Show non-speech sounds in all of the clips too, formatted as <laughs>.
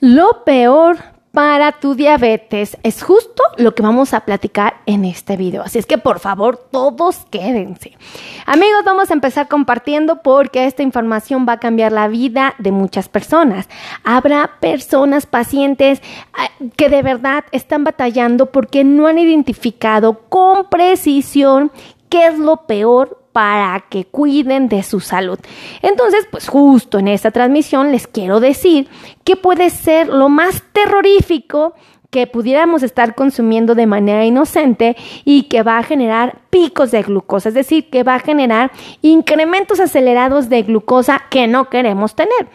Lo peor para tu diabetes es justo lo que vamos a platicar en este video. Así es que por favor, todos quédense. Amigos, vamos a empezar compartiendo porque esta información va a cambiar la vida de muchas personas. Habrá personas, pacientes ah, que de verdad están batallando porque no han identificado con precisión qué es lo peor para que cuiden de su salud. Entonces, pues justo en esta transmisión les quiero decir que puede ser lo más terrorífico que pudiéramos estar consumiendo de manera inocente y que va a generar picos de glucosa, es decir, que va a generar incrementos acelerados de glucosa que no queremos tener.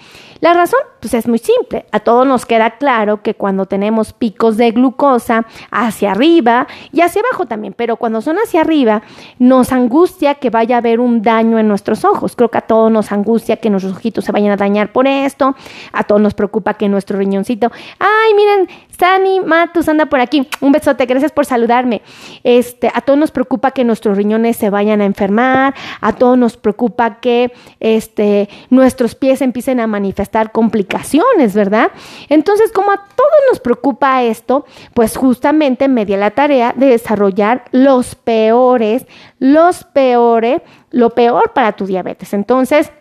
La razón, pues es muy simple. A todos nos queda claro que cuando tenemos picos de glucosa hacia arriba y hacia abajo también, pero cuando son hacia arriba, nos angustia que vaya a haber un daño en nuestros ojos. Creo que a todos nos angustia que nuestros ojitos se vayan a dañar por esto. A todos nos preocupa que nuestro riñoncito, ay, miren, Sani Matus anda por aquí. Un besote, gracias por saludarme. Este, a todos nos preocupa que nuestros riñones se vayan a enfermar, a todos nos preocupa que este, nuestros pies empiecen a manifestar complicaciones, ¿verdad? Entonces, como a todos nos preocupa esto, pues justamente me di la tarea de desarrollar los peores, los peores, lo peor para tu diabetes. Entonces,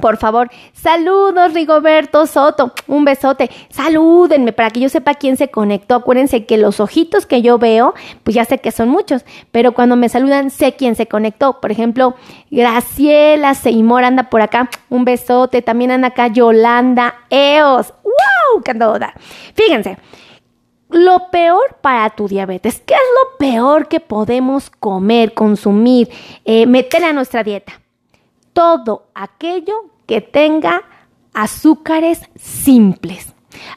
por favor, saludos Rigoberto Soto, un besote, salúdenme para que yo sepa quién se conectó. Acuérdense que los ojitos que yo veo, pues ya sé que son muchos, pero cuando me saludan sé quién se conectó. Por ejemplo, Graciela Seymour anda por acá, un besote. También anda acá Yolanda Eos, ¡wow! ¡Qué dar! Fíjense, lo peor para tu diabetes, ¿qué es lo peor que podemos comer, consumir, eh, meter a nuestra dieta? Todo aquello que tenga azúcares simples.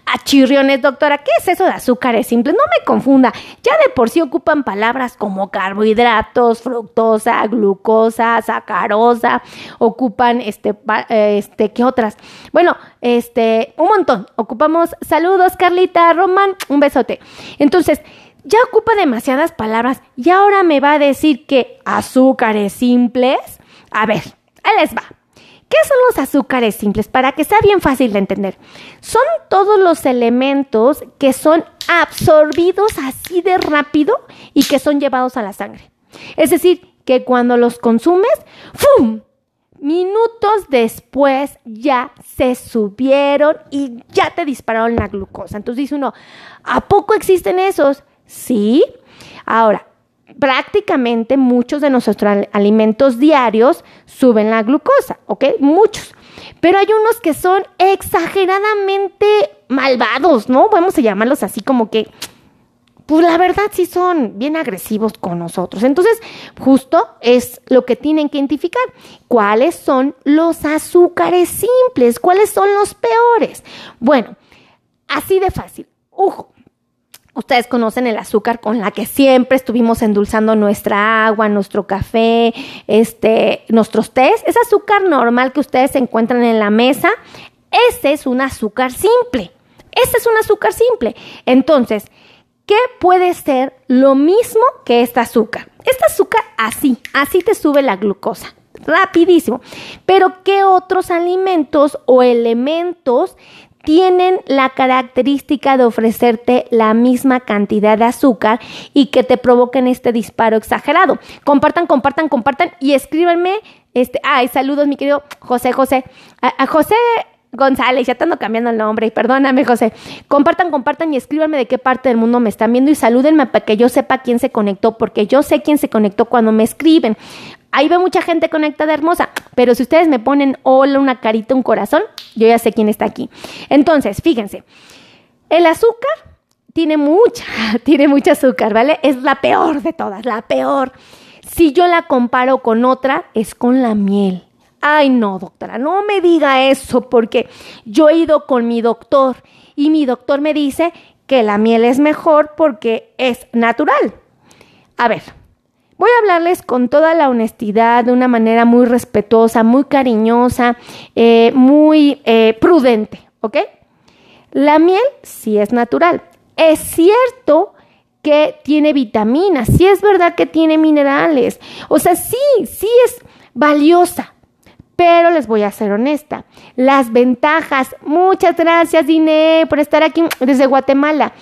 Achirriones, doctora, ¿qué es eso de azúcares simples? No me confunda. Ya de por sí ocupan palabras como carbohidratos, fructosa, glucosa, sacarosa, ocupan este, este, ¿qué otras? Bueno, este, un montón. Ocupamos saludos, Carlita, Román, un besote. Entonces, ya ocupa demasiadas palabras y ahora me va a decir que azúcares simples. A ver, Ahí les va. ¿Qué son los azúcares simples? Para que sea bien fácil de entender. Son todos los elementos que son absorbidos así de rápido y que son llevados a la sangre. Es decir, que cuando los consumes, ¡fum! Minutos después ya se subieron y ya te dispararon la glucosa. Entonces dice uno, ¿a poco existen esos? Sí. Ahora, prácticamente muchos de nuestros alimentos diarios suben la glucosa, ¿ok? Muchos. Pero hay unos que son exageradamente malvados, ¿no? Vamos a llamarlos así como que, pues la verdad sí son bien agresivos con nosotros. Entonces, justo es lo que tienen que identificar. ¿Cuáles son los azúcares simples? ¿Cuáles son los peores? Bueno, así de fácil. Ojo, Ustedes conocen el azúcar con la que siempre estuvimos endulzando nuestra agua, nuestro café, este, nuestros tés. Es azúcar normal que ustedes encuentran en la mesa. Ese es un azúcar simple. Ese es un azúcar simple. Entonces, ¿qué puede ser lo mismo que este azúcar? Este azúcar así, así te sube la glucosa rapidísimo. Pero ¿qué otros alimentos o elementos tienen la característica de ofrecerte la misma cantidad de azúcar y que te provoquen este disparo exagerado. Compartan, compartan, compartan y escríbanme. Este, ay, saludos, mi querido José José. A, José González, ya te ando cambiando el nombre, perdóname, José. Compartan, compartan y escríbanme de qué parte del mundo me están viendo y salúdenme para que yo sepa quién se conectó, porque yo sé quién se conectó cuando me escriben. Ahí ve mucha gente conectada hermosa, pero si ustedes me ponen hola, una carita, un corazón, yo ya sé quién está aquí. Entonces, fíjense, el azúcar tiene mucha, <laughs> tiene mucho azúcar, ¿vale? Es la peor de todas, la peor. Si yo la comparo con otra, es con la miel. Ay, no, doctora, no me diga eso porque yo he ido con mi doctor y mi doctor me dice que la miel es mejor porque es natural. A ver, Voy a hablarles con toda la honestidad, de una manera muy respetuosa, muy cariñosa, eh, muy eh, prudente, ¿ok? La miel sí es natural. Es cierto que tiene vitaminas, sí es verdad que tiene minerales, o sea, sí, sí es valiosa, Pero les voy a ser honesta. Las ventajas, muchas gracias Dine por estar aquí desde Guatemala.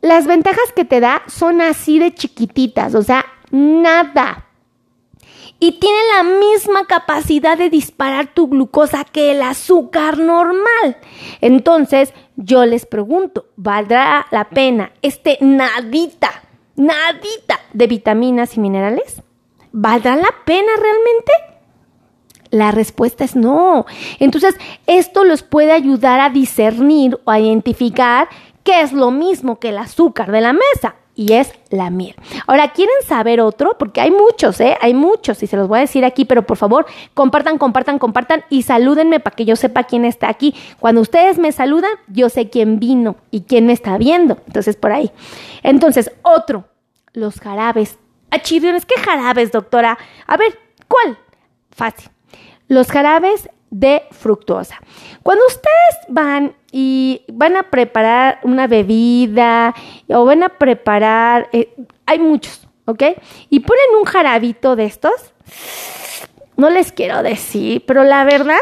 Las ventajas que te da son así de chiquititas, o sea, nada. Y tiene la misma capacidad de disparar tu glucosa que el azúcar normal. Entonces, yo les pregunto, ¿valdrá la pena este nadita, nadita de vitaminas y minerales? ¿Valdrá la pena realmente? La respuesta es no. Entonces, esto los puede ayudar a discernir o a identificar qué es lo mismo que el azúcar de la mesa y es la miel. Ahora, ¿quieren saber otro? Porque hay muchos, ¿eh? Hay muchos y se los voy a decir aquí, pero por favor, compartan, compartan, compartan y salúdenme para que yo sepa quién está aquí. Cuando ustedes me saludan, yo sé quién vino y quién me está viendo. Entonces, por ahí. Entonces, otro, los jarabes. Ah, chirriones, ¿qué jarabes, doctora? A ver, ¿cuál? Fácil los jarabes de fructuosa. Cuando ustedes van y van a preparar una bebida o van a preparar, eh, hay muchos, ¿ok? Y ponen un jarabito de estos, no les quiero decir, pero la verdad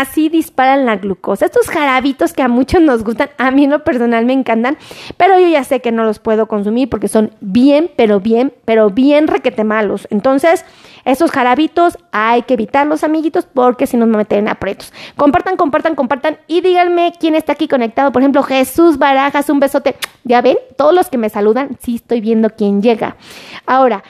así disparan la glucosa. Estos jarabitos que a muchos nos gustan, a mí en lo personal me encantan, pero yo ya sé que no los puedo consumir porque son bien, pero bien, pero bien requete malos. Entonces, estos jarabitos hay que evitarlos, amiguitos, porque si no me meten aprietos. Compartan, compartan, compartan y díganme quién está aquí conectado. Por ejemplo, Jesús Barajas, un besote. Ya ven, todos los que me saludan, sí estoy viendo quién llega. Ahora,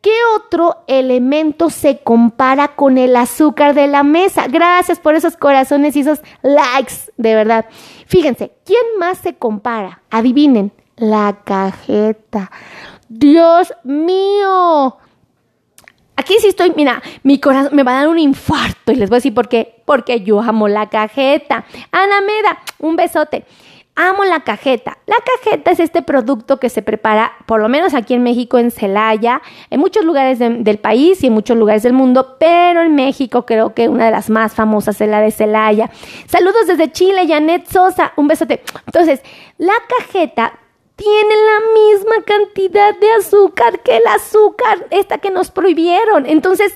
¿Qué otro elemento se compara con el azúcar de la mesa? Gracias por esos corazones y esos likes, de verdad. Fíjense, ¿quién más se compara? Adivinen, la cajeta. Dios mío. Aquí sí estoy, mira, mi corazón me va a dar un infarto y les voy a decir por qué. Porque yo amo la cajeta. Ana Meda, un besote. Amo la cajeta. La cajeta es este producto que se prepara, por lo menos aquí en México, en Celaya, en muchos lugares del país y en muchos lugares del mundo, pero en México creo que una de las más famosas es la de Celaya. Saludos desde Chile, Janet Sosa, un besote. Entonces, la cajeta tiene la misma cantidad de azúcar que el azúcar, esta que nos prohibieron. Entonces,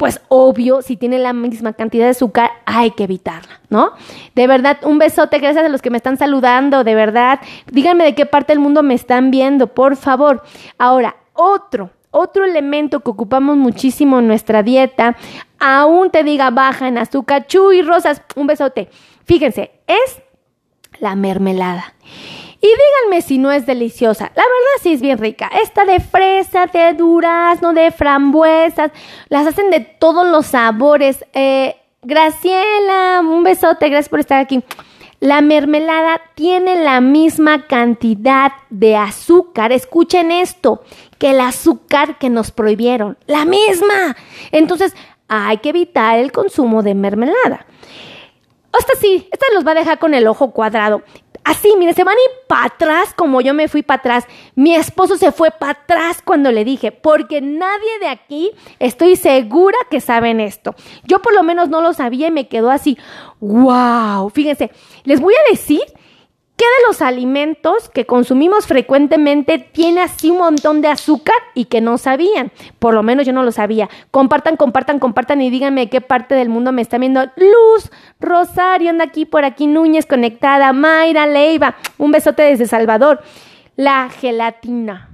pues obvio, si tiene la misma cantidad de azúcar, hay que evitarla, ¿no? De verdad, un besote, gracias a los que me están saludando, de verdad. Díganme de qué parte del mundo me están viendo, por favor. Ahora, otro, otro elemento que ocupamos muchísimo en nuestra dieta, aún te diga baja en azúcar, chuy, rosas, un besote. Fíjense, es la mermelada. Y díganme si no es deliciosa. La verdad sí es bien rica. Esta de fresa, de durazno, de frambuesas. Las hacen de todos los sabores. Eh, Graciela, un besote. Gracias por estar aquí. La mermelada tiene la misma cantidad de azúcar. Escuchen esto, que el azúcar que nos prohibieron. La misma. Entonces, hay que evitar el consumo de mermelada. Esta sí, esta los va a dejar con el ojo cuadrado. Así, mire, se van a ir para atrás como yo me fui para atrás. Mi esposo se fue para atrás cuando le dije, porque nadie de aquí estoy segura que saben esto. Yo por lo menos no lo sabía y me quedó así, wow. Fíjense, les voy a decir ¿Qué de los alimentos que consumimos frecuentemente tiene así un montón de azúcar y que no sabían? Por lo menos yo no lo sabía. Compartan, compartan, compartan y díganme qué parte del mundo me está viendo. Luz, Rosario, anda aquí por aquí, Núñez conectada, Mayra, Leiva, un besote desde Salvador. La gelatina.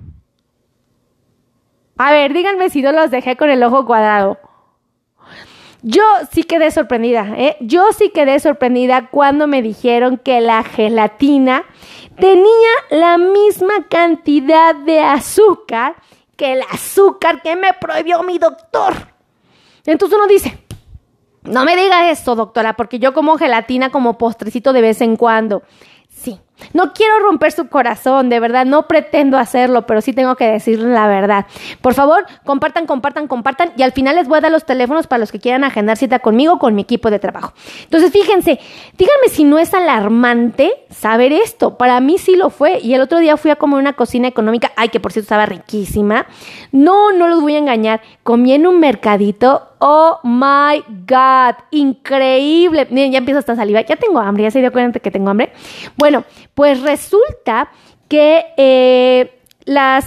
A ver, díganme si no los dejé con el ojo cuadrado. Yo sí quedé sorprendida, ¿eh? Yo sí quedé sorprendida cuando me dijeron que la gelatina tenía la misma cantidad de azúcar que el azúcar que me prohibió mi doctor. Entonces uno dice, no me diga esto, doctora, porque yo como gelatina como postrecito de vez en cuando. Sí, no quiero romper su corazón, de verdad, no pretendo hacerlo, pero sí tengo que decirle la verdad. Por favor, compartan, compartan, compartan y al final les voy a dar los teléfonos para los que quieran agendar cita conmigo con mi equipo de trabajo. Entonces, fíjense, díganme si no es alarmante saber esto. Para mí sí lo fue y el otro día fui a comer una cocina económica, ay, que por cierto estaba riquísima. No, no los voy a engañar, comí en un mercadito Oh my God, increíble. Miren, ya empiezo esta saliva. Ya tengo hambre, ya se dio cuenta que tengo hambre. Bueno, pues resulta que eh, las,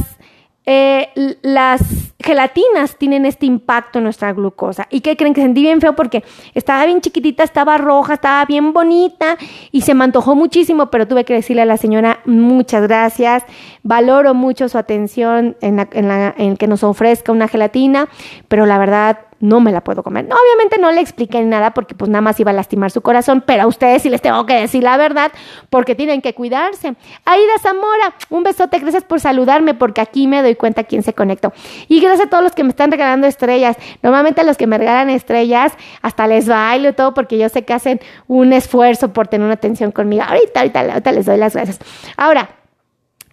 eh, las gelatinas tienen este impacto en nuestra glucosa. ¿Y qué creen que sentí bien feo? Porque estaba bien chiquitita, estaba roja, estaba bien bonita y se me antojó muchísimo, pero tuve que decirle a la señora muchas gracias. Valoro mucho su atención en, en que nos ofrezca una gelatina, pero la verdad no me la puedo comer. No, obviamente no le expliqué nada porque pues nada más iba a lastimar su corazón, pero a ustedes sí les tengo que decir la verdad porque tienen que cuidarse. Aida Zamora, un besote, gracias por saludarme porque aquí me doy cuenta quién se conectó. Y gracias a todos los que me están regalando estrellas. Normalmente los que me regalan estrellas hasta les bailo todo porque yo sé que hacen un esfuerzo por tener una atención conmigo. Ahorita, ahorita, ahorita les doy las gracias. Ahora,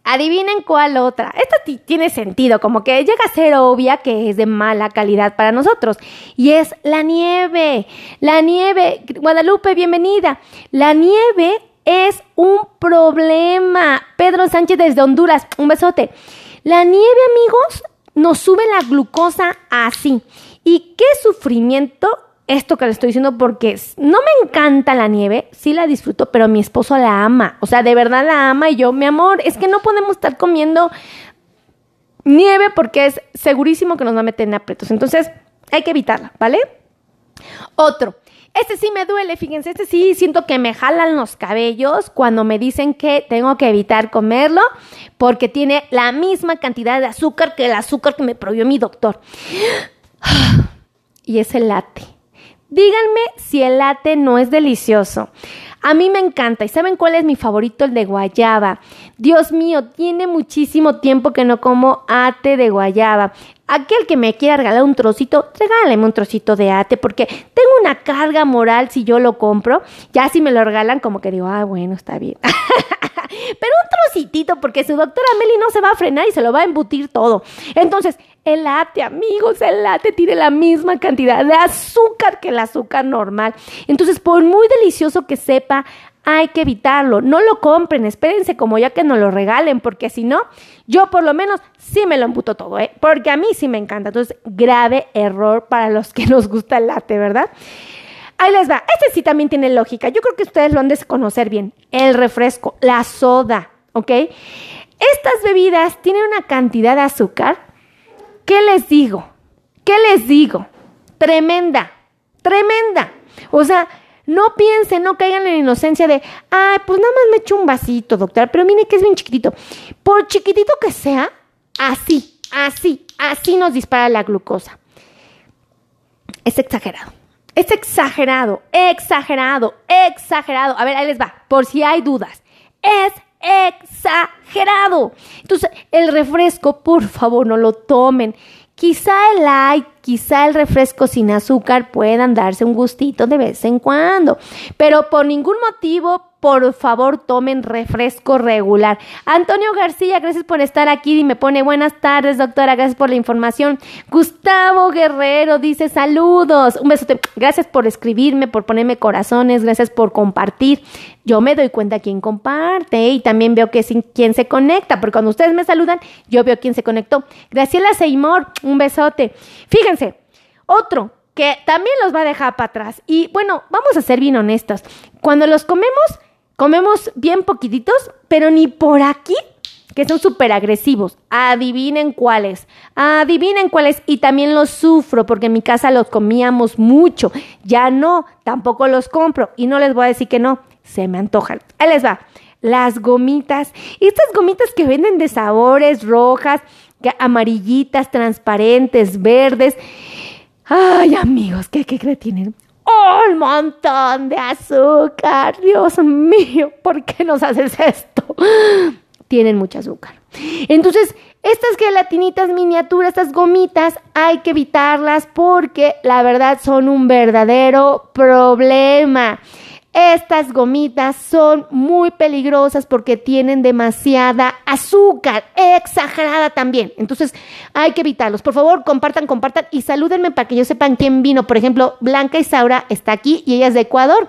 Adivinen cuál otra. Esta tiene sentido, como que llega a ser obvia que es de mala calidad para nosotros. Y es la nieve. La nieve. Guadalupe, bienvenida. La nieve es un problema. Pedro Sánchez desde Honduras, un besote. La nieve, amigos, nos sube la glucosa así. ¿Y qué sufrimiento esto que le estoy diciendo porque no me encanta la nieve, sí la disfruto, pero mi esposo la ama, o sea, de verdad la ama y yo, mi amor, es que no podemos estar comiendo nieve porque es segurísimo que nos va a meter en aprietos, entonces hay que evitarla, ¿vale? Otro, este sí me duele, fíjense, este sí siento que me jalan los cabellos cuando me dicen que tengo que evitar comerlo porque tiene la misma cantidad de azúcar que el azúcar que me prohibió mi doctor. <gasps> Y es el latte. Díganme si el latte no es delicioso. A mí me encanta. ¿Y saben cuál es mi favorito? El de guayaba. Dios mío, tiene muchísimo tiempo que no como ate de guayaba. Aquel que me quiera regalar un trocito, regáleme un trocito de ate, porque tengo una carga moral si yo lo compro. Ya si me lo regalan, como que digo, ah, bueno, está bien. <laughs> Pero un trocitito, porque su doctora Meli no se va a frenar y se lo va a embutir todo. Entonces, el latte, amigos, el latte tiene la misma cantidad de azúcar que el azúcar normal. Entonces, por muy delicioso que sepa, hay que evitarlo. No lo compren, espérense como ya que nos lo regalen, porque si no, yo por lo menos sí me lo embuto todo, ¿eh? Porque a mí sí me encanta. Entonces, grave error para los que nos gusta el latte, ¿verdad? Ahí les va. Este sí también tiene lógica. Yo creo que ustedes lo han de conocer bien. El refresco, la soda, ¿ok? Estas bebidas tienen una cantidad de azúcar ¿Qué les digo? ¿Qué les digo? Tremenda, tremenda. O sea, no piensen, no caigan en la inocencia de, ay, pues nada más me echo un vasito, doctora, pero mire que es bien chiquitito. Por chiquitito que sea, así, así, así nos dispara la glucosa. Es exagerado. Es exagerado, exagerado, exagerado. A ver, ahí les va, por si hay dudas. Es exagerado. Entonces, el refresco, por favor, no lo tomen. Quizá el light, quizá el refresco sin azúcar puedan darse un gustito de vez en cuando, pero por ningún motivo por favor tomen refresco regular. Antonio García, gracias por estar aquí y me pone buenas tardes, doctora, gracias por la información. Gustavo Guerrero dice saludos, un besote, gracias por escribirme, por ponerme corazones, gracias por compartir. Yo me doy cuenta quién comparte y también veo que es quién se conecta, porque cuando ustedes me saludan, yo veo quién se conectó. Graciela Seymour, un besote. Fíjense, otro, que también los va a dejar para atrás. Y bueno, vamos a ser bien honestos. Cuando los comemos, Comemos bien poquititos, pero ni por aquí, que son súper agresivos. Adivinen cuáles. Adivinen cuáles. Y también los sufro, porque en mi casa los comíamos mucho. Ya no, tampoco los compro. Y no les voy a decir que no, se me antojan. Ahí les va. Las gomitas. Estas gomitas que venden de sabores rojas, amarillitas, transparentes, verdes. Ay, amigos, ¿qué, qué, tienen? Un montón de azúcar. Dios mío, ¿por qué nos haces esto? Tienen mucho azúcar. Entonces, estas gelatinitas miniaturas, estas gomitas, hay que evitarlas porque la verdad son un verdadero problema. Estas gomitas son muy peligrosas porque tienen demasiada azúcar, exagerada también. Entonces hay que evitarlos. Por favor, compartan, compartan y salúdenme para que yo sepan quién vino. Por ejemplo, Blanca Isaura está aquí y ella es de Ecuador.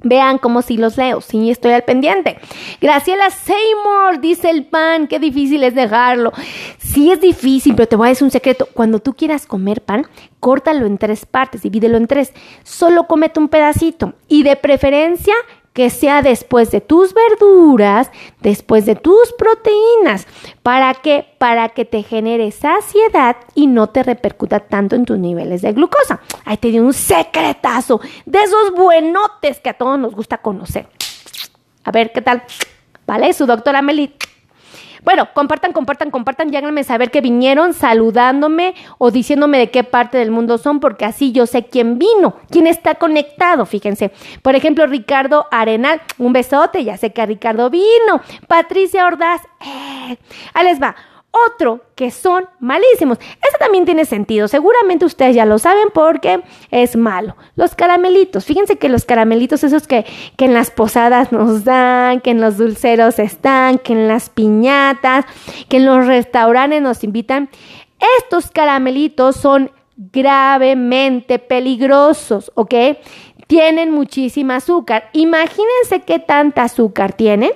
Vean cómo si los leo, sí estoy al pendiente. Graciela Seymour, dice el pan, qué difícil es dejarlo. Sí es difícil, pero te voy a decir un secreto. Cuando tú quieras comer pan, córtalo en tres partes, divídelo en tres. Solo comete un pedacito y de preferencia que sea después de tus verduras, después de tus proteínas. ¿Para qué? Para que te genere saciedad y no te repercuta tanto en tus niveles de glucosa. Ahí te di un secretazo de esos buenotes que a todos nos gusta conocer. A ver, ¿qué tal? ¿Vale? Su doctora Meli bueno, compartan, compartan, compartan, a saber que vinieron saludándome o diciéndome de qué parte del mundo son, porque así yo sé quién vino, quién está conectado, fíjense. Por ejemplo, Ricardo Arenal, un besote, ya sé que Ricardo vino. Patricia Ordaz, eh, ahí les va otro que son malísimos. Eso también tiene sentido. Seguramente ustedes ya lo saben porque es malo. Los caramelitos. Fíjense que los caramelitos, esos que, que en las posadas nos dan, que en los dulceros están, que en las piñatas, que en los restaurantes nos invitan. Estos caramelitos son gravemente peligrosos, ¿ok? Tienen muchísima azúcar. Imagínense qué tanta azúcar tienen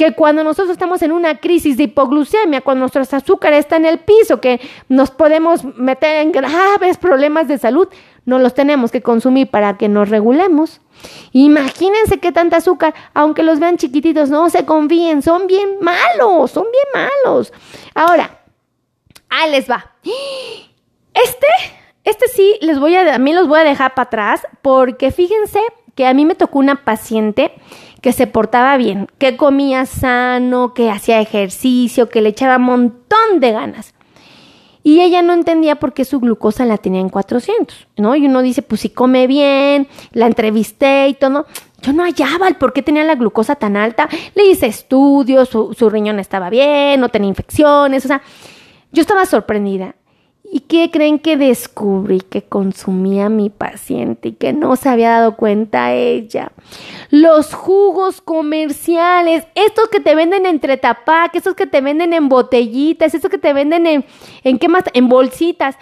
que cuando nosotros estamos en una crisis de hipoglucemia, cuando nuestro azúcar está en el piso, que nos podemos meter en graves problemas de salud, no los tenemos que consumir para que nos regulemos. Imagínense qué tanta azúcar, aunque los vean chiquititos, no se confíen, son bien malos, son bien malos. Ahora, ahí les va. Este, este sí, les voy a, a mí los voy a dejar para atrás, porque fíjense que a mí me tocó una paciente que se portaba bien, que comía sano, que hacía ejercicio, que le echaba un montón de ganas. Y ella no entendía por qué su glucosa la tenía en 400, ¿no? Y uno dice, pues si come bien, la entrevisté y todo. Yo no hallaba el por qué tenía la glucosa tan alta. Le hice estudios, su, su riñón estaba bien, no tenía infecciones, o sea, yo estaba sorprendida. ¿Y qué creen que descubrí que consumía mi paciente y que no se había dado cuenta ella? Los jugos comerciales, estos que te venden entre tapac, estos que te venden en botellitas, estos que te venden en, ¿en qué más? En bolsitas.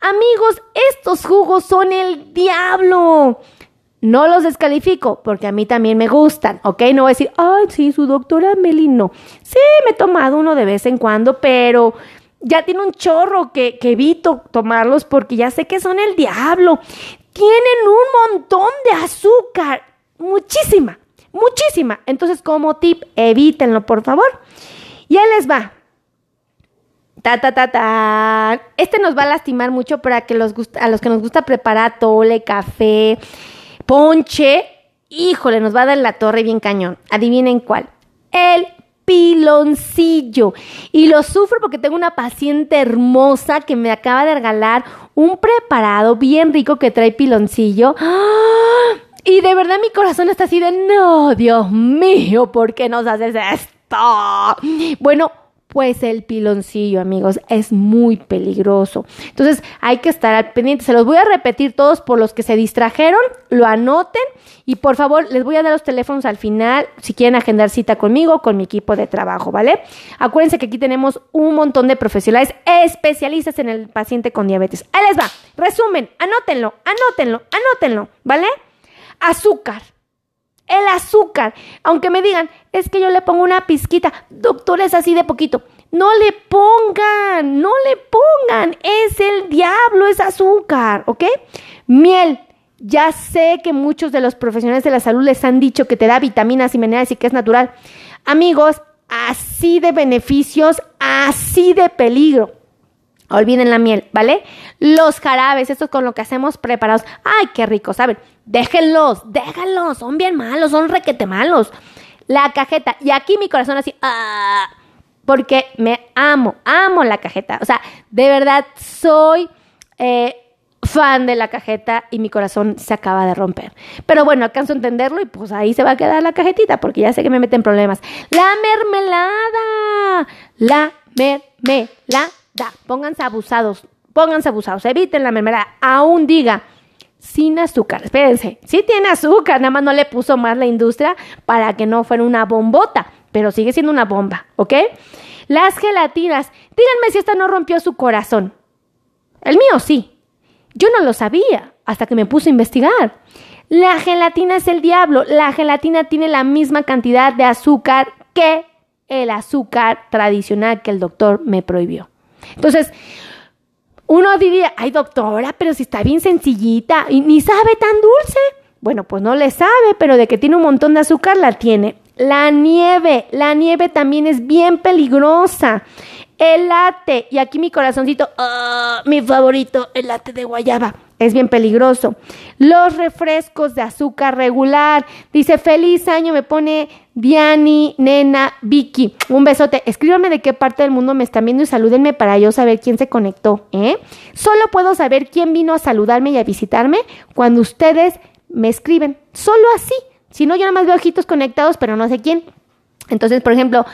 Amigos, estos jugos son el diablo. No los descalifico porque a mí también me gustan, ¿ok? No voy a decir, ay, sí, su doctora Melino. Sí, me he tomado uno de vez en cuando, pero ya tiene un chorro que, evito tomarlos porque ya sé que son el diablo. Tienen un montón de azúcar, muchísima, muchísima. Entonces, como tip, evítenlo, por favor. Y ahí les va. Ta, ta, ta, ta. Este nos va a lastimar mucho para que los a los que nos gusta preparar tole, café, ponche. Híjole, nos va a dar la torre bien cañón. Adivinen cuál. El piloncillo. Y lo sufro porque tengo una paciente hermosa que me acaba de regalar un preparado bien rico que trae piloncillo. ¡Ah! Y de verdad mi corazón está así de, no, Dios mío, ¿por qué nos haces esto? Bueno, pues el piloncillo, amigos, es muy peligroso. Entonces hay que estar al pendiente. Se los voy a repetir todos por los que se distrajeron, lo anoten y por favor les voy a dar los teléfonos al final si quieren agendar cita conmigo con mi equipo de trabajo, ¿vale? Acuérdense que aquí tenemos un montón de profesionales especialistas en el paciente con diabetes. Ahí les va. Resumen, anótenlo, anótenlo, anótenlo, ¿vale? Azúcar el azúcar. Aunque me digan, es que yo le pongo una pizquita, doctor, es así de poquito. No le pongan, no le pongan, es el diablo, es azúcar, ¿ok? Miel. Ya sé que muchos de los profesionales de la salud les han dicho que te da vitaminas y minerales y que es natural. Amigos, así de beneficios, así de peligro. Olviden la miel, ¿vale? Los jarabes, estos con lo que hacemos preparados. ¡Ay, qué rico! ¿Saben? Déjenlos, déjenlos. Son bien malos, son requete malos. La cajeta. Y aquí mi corazón así. ¡ah! Porque me amo, amo la cajeta. O sea, de verdad soy eh, fan de la cajeta y mi corazón se acaba de romper. Pero bueno, alcanzo a entenderlo y pues ahí se va a quedar la cajetita porque ya sé que me meten problemas. La mermelada. La mermelada da, pónganse abusados, pónganse abusados, eviten la mermelada, aún diga, sin azúcar. Espérense, sí tiene azúcar, nada más no le puso más la industria para que no fuera una bombota, pero sigue siendo una bomba, ¿ok? Las gelatinas, díganme si esta no rompió su corazón. El mío sí. Yo no lo sabía hasta que me puse a investigar. La gelatina es el diablo. La gelatina tiene la misma cantidad de azúcar que el azúcar tradicional que el doctor me prohibió. Entonces, uno diría, ay doctora, pero si está bien sencillita y ni sabe tan dulce. Bueno, pues no le sabe, pero de que tiene un montón de azúcar la tiene. La nieve, la nieve también es bien peligrosa. El latte, y aquí mi corazoncito, ah, mi favorito, el latte de guayaba, es bien peligroso. Los refrescos de azúcar regular, dice feliz año, me pone Diani, Nena, Vicky, un besote. Escríbanme de qué parte del mundo me están viendo y salúdenme para yo saber quién se conectó. ¿eh? Solo puedo saber quién vino a saludarme y a visitarme cuando ustedes me escriben. Solo así. Si no, yo nada más veo ojitos conectados, pero no sé quién. Entonces, por ejemplo,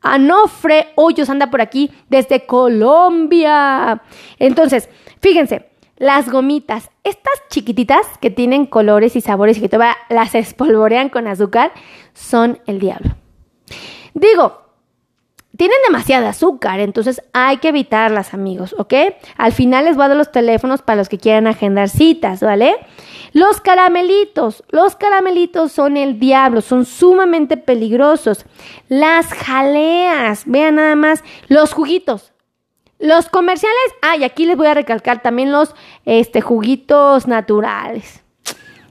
Anofre Hoyos anda por aquí desde Colombia. Entonces, fíjense, las gomitas, estas chiquititas que tienen colores y sabores y que todavía las espolvorean con azúcar, son el diablo. Digo, tienen demasiada azúcar, entonces hay que evitarlas, amigos, ¿ok? Al final les voy a dar los teléfonos para los que quieran agendar citas, ¿vale? Los caramelitos, los caramelitos son el diablo, son sumamente peligrosos. Las jaleas, vean nada más, los juguitos. Los comerciales, ah, y aquí les voy a recalcar también los este, juguitos naturales.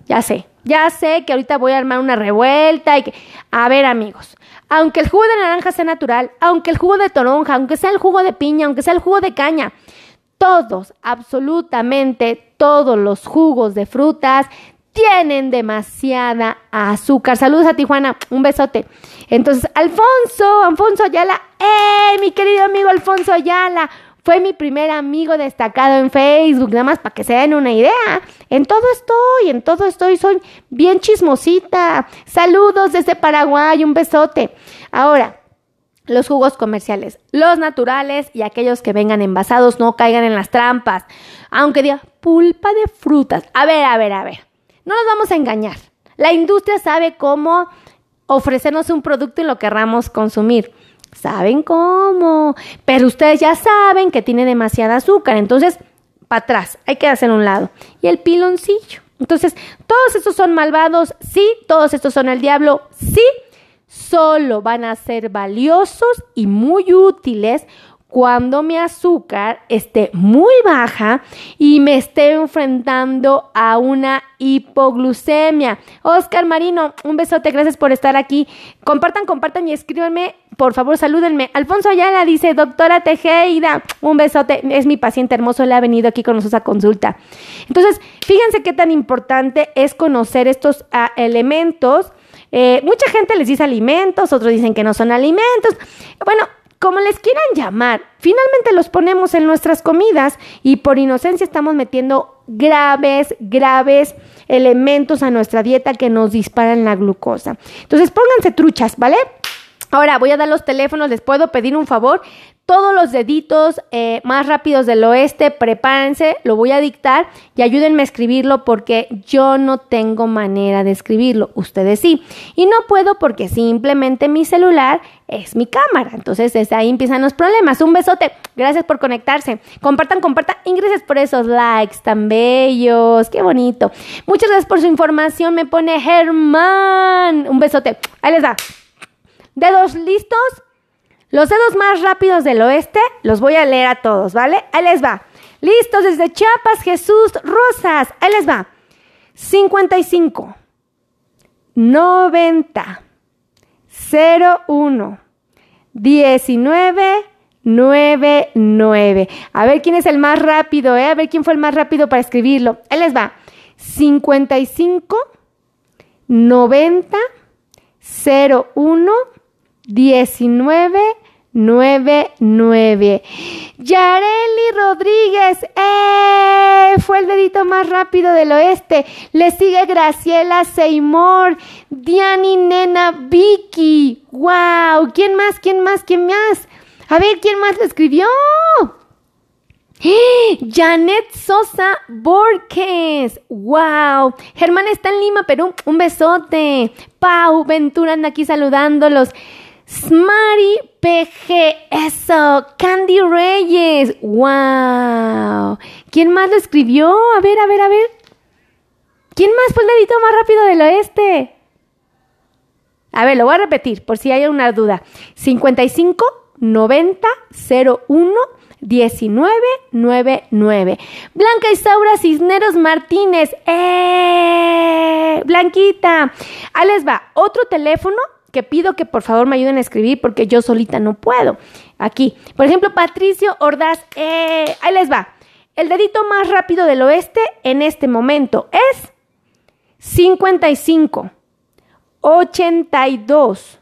Ya sé, ya sé que ahorita voy a armar una revuelta y que... A ver, amigos, aunque el jugo de naranja sea natural, aunque el jugo de toronja, aunque sea el jugo de piña, aunque sea el jugo de caña, todos, absolutamente todos los jugos de frutas tienen demasiada azúcar. Saludos a Tijuana, un besote. Entonces, Alfonso, Alfonso Ayala, ¡eh! Mi querido amigo Alfonso Ayala, fue mi primer amigo destacado en Facebook, nada más para que se den una idea. En todo estoy, en todo estoy, soy bien chismosita. Saludos desde Paraguay, un besote. Ahora, los jugos comerciales, los naturales y aquellos que vengan envasados no caigan en las trampas. Aunque diga pulpa de frutas. A ver, a ver, a ver. No nos vamos a engañar. La industria sabe cómo ofrecernos un producto y lo querramos consumir. Saben cómo. Pero ustedes ya saben que tiene demasiada azúcar. Entonces, para atrás, hay que hacer un lado. Y el piloncillo. Entonces, todos estos son malvados, sí. Todos estos son el diablo, sí. Solo van a ser valiosos y muy útiles cuando mi azúcar esté muy baja y me esté enfrentando a una hipoglucemia. Oscar Marino, un besote, gracias por estar aquí. Compartan, compartan y escríbanme, por favor, salúdenme. Alfonso Ayala dice, doctora Tejeda, un besote, es mi paciente hermoso, le ha venido aquí con nosotros a consulta. Entonces, fíjense qué tan importante es conocer estos ah, elementos. Eh, mucha gente les dice alimentos, otros dicen que no son alimentos. Bueno, como les quieran llamar, finalmente los ponemos en nuestras comidas y por inocencia estamos metiendo graves, graves elementos a nuestra dieta que nos disparan la glucosa. Entonces pónganse truchas, ¿vale? Ahora voy a dar los teléfonos, les puedo pedir un favor todos los deditos eh, más rápidos del oeste, prepárense, lo voy a dictar y ayúdenme a escribirlo porque yo no tengo manera de escribirlo, ustedes sí. Y no puedo porque simplemente mi celular es mi cámara. Entonces desde ahí empiezan los problemas. Un besote, gracias por conectarse. Compartan, compartan, ingreses por esos likes tan bellos, qué bonito. Muchas gracias por su información, me pone Germán. Un besote, ahí les da. Dedos listos los dedos más rápidos del oeste los voy a leer a todos, ¿vale? Ahí les va. Listos desde Chiapas, Jesús Rosas. Ahí les va. 55, 90, 01, 19, 99. A ver quién es el más rápido, ¿eh? A ver quién fue el más rápido para escribirlo. Ahí les va. 55, 90, 01, 1999. Yareli Rodríguez, ¡eh! Fue el dedito más rápido del oeste. Le sigue Graciela Seymour, Diani Nena Vicky. ¡Wow! ¿Quién más? ¿Quién más? ¿Quién más? A ver, ¿quién más lo escribió? Janet Sosa Borges. ¡Wow! Germán está en Lima, Perú. Un besote. Pau Ventura anda aquí saludándolos. Smari PG, eso, Candy Reyes, wow. ¿Quién más lo escribió? A ver, a ver, a ver. ¿Quién más fue el dedito más rápido del oeste? A ver, lo voy a repetir por si hay una duda. 55 90 01 1999. Blanca Isaura Cisneros Martínez. ¡Eh! Blanquita. Ahí les va. Otro teléfono que pido que por favor me ayuden a escribir porque yo solita no puedo. Aquí. Por ejemplo, Patricio Ordaz. ¡Eh! Ahí les va. El dedito más rápido del oeste en este momento es 55, 82,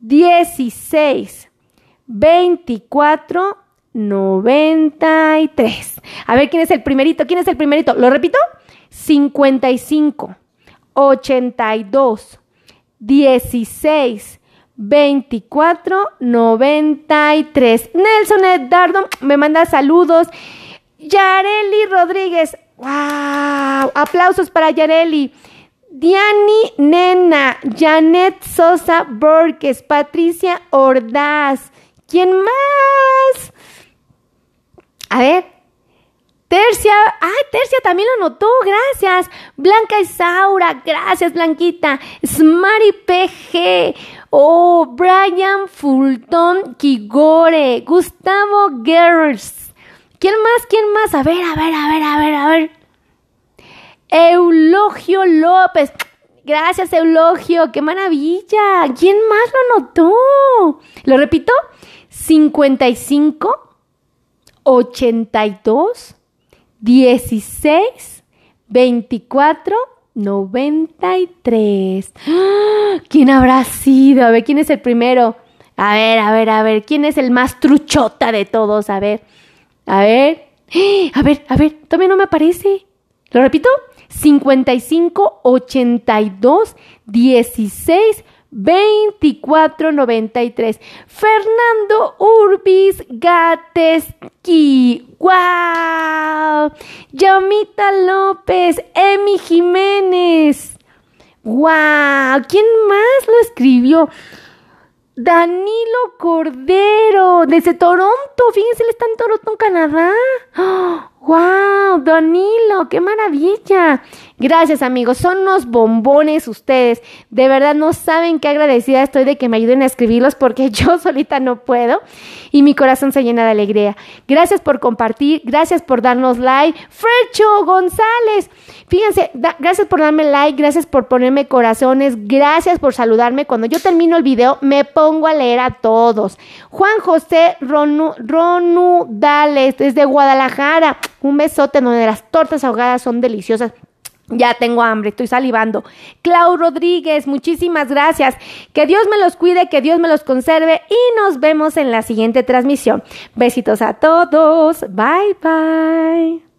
16, 24, 93. A ver, ¿quién es el primerito? ¿Quién es el primerito? ¿Lo repito? 55, 82, 16, 24, 93. Nelson Eddardo me manda saludos. Yareli Rodríguez. ¡Wow! Aplausos para Yareli. Diani Nena, Janet Sosa Borges, Patricia Ordaz. ¿Quién más? A ver. Tercia, ay, Tercia también lo notó, gracias. Blanca Isaura, gracias, Blanquita. Smari PG, oh, Brian Fulton Kigore, Gustavo Gers. ¿Quién más? ¿Quién más? A ver, a ver, a ver, a ver, a ver. Eulogio López. Gracias, Eulogio. ¡Qué maravilla! ¿Quién más lo notó? ¿Lo repito? 55, 82, 16, 24, 93. ¿Quién habrá sido? A ver, ¿quién es el primero? A ver, a ver, a ver, ¿quién es el más truchota de todos? A ver, a ver, a ver, a ver, todavía no me aparece. ¿Lo repito? 55 82 16 24 93. Fernando Urbis Gateski. ¡Wow! Yamita López. Emi Jiménez. ¡Wow! ¿Quién más lo escribió? Danilo Cordero, desde Toronto. Fíjense, él está en Toronto, Canadá. <gasps> ¡Oh! ¡Wow! Danilo, qué maravilla. Gracias amigos, son unos bombones ustedes. De verdad no saben qué agradecida estoy de que me ayuden a escribirlos porque <laughs> yo solita no puedo y mi corazón se llena de alegría. Gracias por compartir, gracias por darnos like. Fercho González, fíjense, gracias por darme like, gracias por ponerme corazones, gracias por saludarme. Cuando yo termino el video me pongo a leer a todos. Juan José Ronu, Ronu Dales desde Guadalajara. Un besote donde las tortas ahogadas son deliciosas. Ya tengo hambre, estoy salivando. Clau Rodríguez, muchísimas gracias. Que Dios me los cuide, que Dios me los conserve y nos vemos en la siguiente transmisión. Besitos a todos. Bye bye.